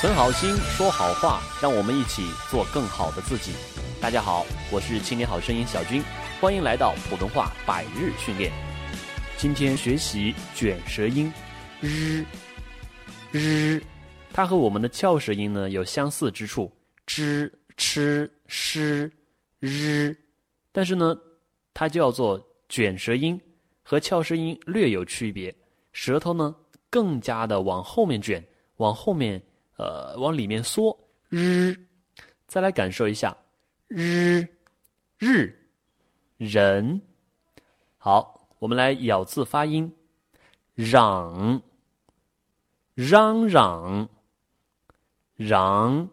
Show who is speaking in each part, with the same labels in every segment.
Speaker 1: 存好心，说好话，让我们一起做更好的自己。大家好，我是青年好声音小军，欢迎来到普通话百日训练。今天学习卷舌音日日，它和我们的翘舌音呢有相似之处，zh、ch、sh、日，但是呢，它叫做卷舌音，和翘舌音略有区别，舌头呢更加的往后面卷，往后面。呃，往里面缩，日，再来感受一下，日，日，人，好，我们来咬字发音，嚷，嚷嚷，嚷，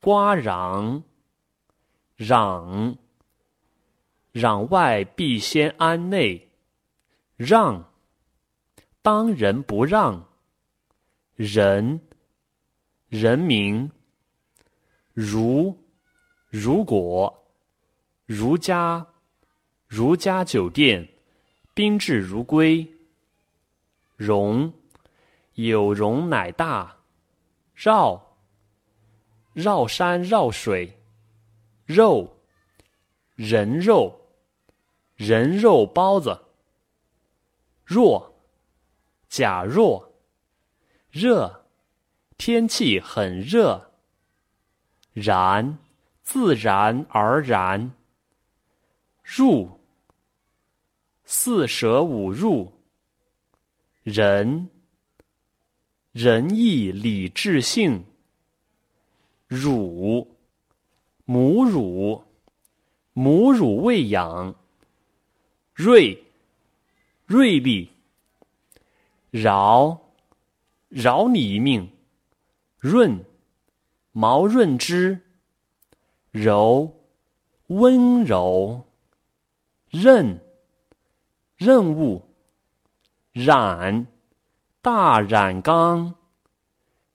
Speaker 1: 瓜嚷，嚷，攘外必先安内，让，当仁不让，人。人民，如，如果，如家，如家酒店，宾至如归。容，有容乃大。绕，绕山绕水。肉，人肉，人肉包子。若，假若，热。天气很热，然，自然而然。入，四舍五入。仁，仁义礼智信。乳，母乳，母乳喂养。锐，锐利。饶，饶你一命。润，毛润之；柔，温柔；任，任务；染，大染缸；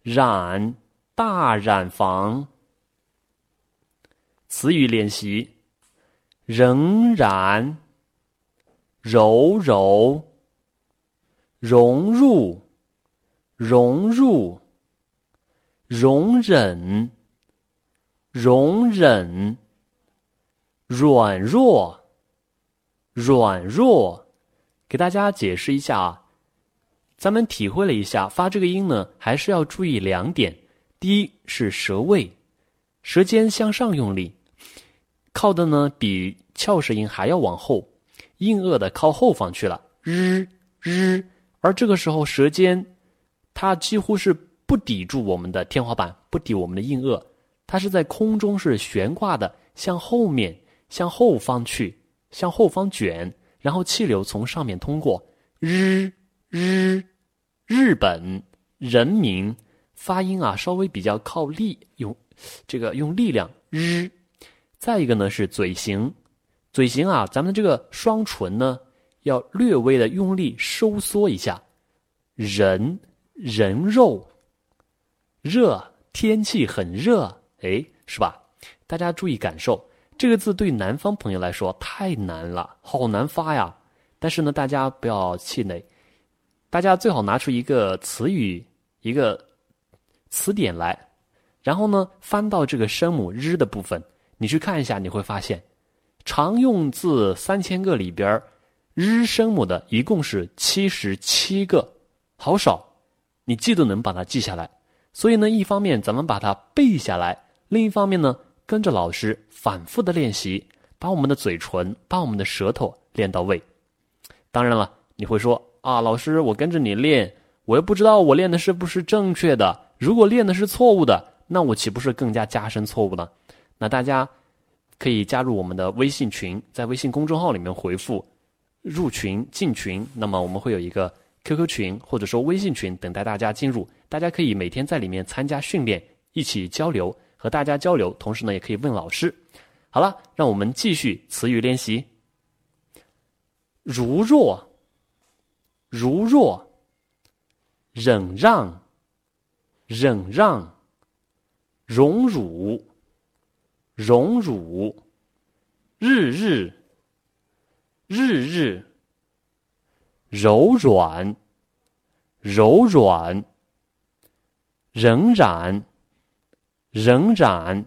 Speaker 1: 染，大染房。词语练习：仍然，柔柔，融入，融入。容忍，容忍，软弱，软弱。给大家解释一下啊，咱们体会了一下发这个音呢，还是要注意两点。第一是舌位，舌尖向上用力，靠的呢比翘舌音还要往后，硬腭的靠后方去了，日日。而这个时候舌尖，它几乎是。不抵住我们的天花板，不抵我们的硬腭，它是在空中是悬挂的，向后面、向后方去，向后方卷，然后气流从上面通过。日日，日本人民发音啊，稍微比较靠力，用这个用力量。日，再一个呢是嘴型，嘴型啊，咱们这个双唇呢要略微的用力收缩一下。人人肉。热，天气很热，哎，是吧？大家注意感受，这个字对南方朋友来说太难了，好难发呀。但是呢，大家不要气馁，大家最好拿出一个词语、一个词典来，然后呢，翻到这个声母日的部分，你去看一下，你会发现，常用字三千个里边日声母的一共是七十七个，好少，你记都能把它记下来。所以呢，一方面咱们把它背下来，另一方面呢，跟着老师反复的练习，把我们的嘴唇、把我们的舌头练到位。当然了，你会说啊，老师，我跟着你练，我又不知道我练的是不是正确的。如果练的是错误的，那我岂不是更加加深错误呢？那大家可以加入我们的微信群，在微信公众号里面回复“入群”“进群”，那么我们会有一个 QQ 群或者说微信群等待大家进入。大家可以每天在里面参加训练，一起交流，和大家交流，同时呢，也可以问老师。好了，让我们继续词语练习。如若，如若，忍让，忍让，荣辱，荣辱，日日，日日，柔软，柔软。仍然，仍然，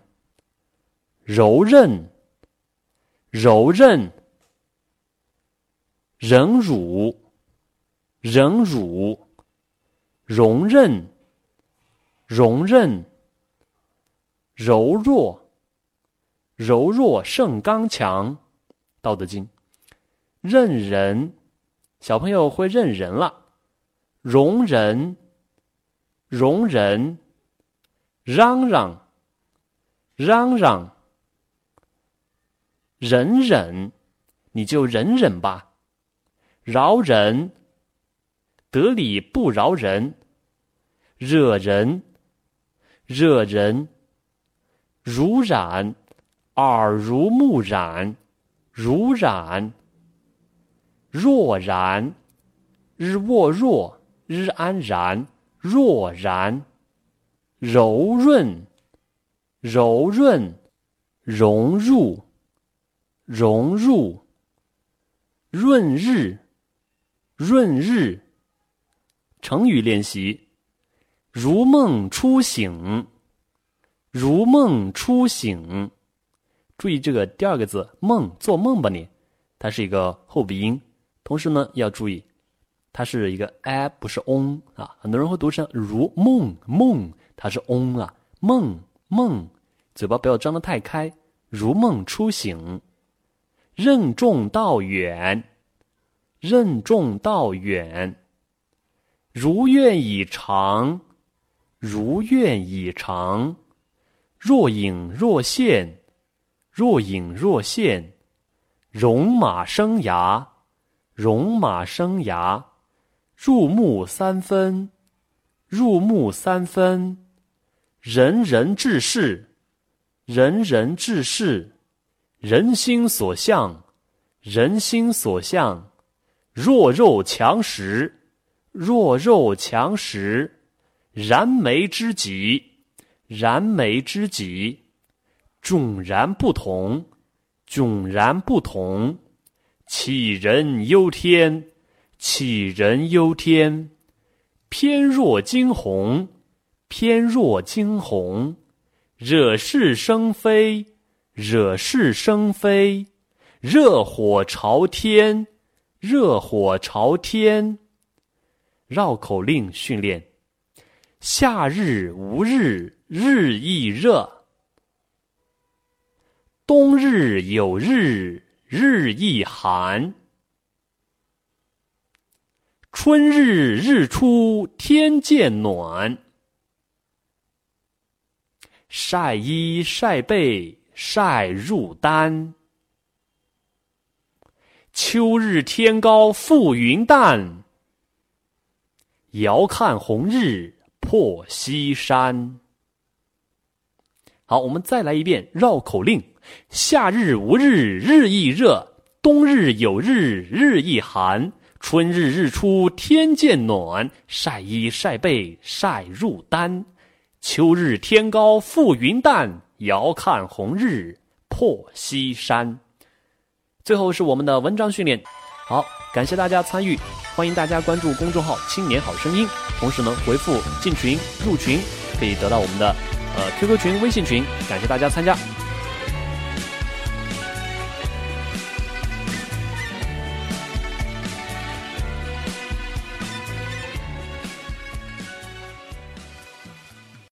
Speaker 1: 柔韧，柔韧，忍辱，忍辱，容忍，容忍，柔弱，柔弱胜刚强，《道德经》。认人，小朋友会认人了，容忍。容忍，嚷嚷，嚷嚷，忍忍，你就忍忍吧。饶人，得理不饶人。惹人，惹人。如染，耳濡目染，如染。若然，日卧若，日安然。若然，柔润，柔润，融入，融入，润日，润日。成语练习：如梦初醒，如梦初醒。注意这个第二个字“梦”，做梦吧你，它是一个后鼻音。同时呢，要注意。它是一个 a 不是 on 啊，很多人会读成如梦梦，它是 on 啊，梦梦，嘴巴不要张得太开，如梦初醒，任重道远，任重道远，如愿以偿，如愿以偿，若隐若现，若隐若现，戎马生涯，戎马生涯。入木三分，入木三分，人人志士，人人志士，人心所向，人心所向，弱肉强食，弱肉强食，燃眉之急，燃眉之急，迥然不同，迥然不同，杞人忧天。杞人忧天，翩若惊鸿，翩若惊鸿，惹是生非，惹是生非，热火朝天，热火朝天。绕口令训练：夏日无日，日亦热；冬日有日，日亦寒。春日日出天渐暖，晒衣晒被晒入单。秋日天高覆云淡，遥看红日破西山。好，我们再来一遍绕口令：夏日无日，日亦热；冬日有日，日亦寒。春日日出天渐暖，晒衣晒被晒入单；秋日天高覆云淡，遥看红日破西山。最后是我们的文章训练，好，感谢大家参与，欢迎大家关注公众号“青年好声音”，同时呢回复“进群”“入群”，可以得到我们的呃 QQ 群、微信群，感谢大家参加。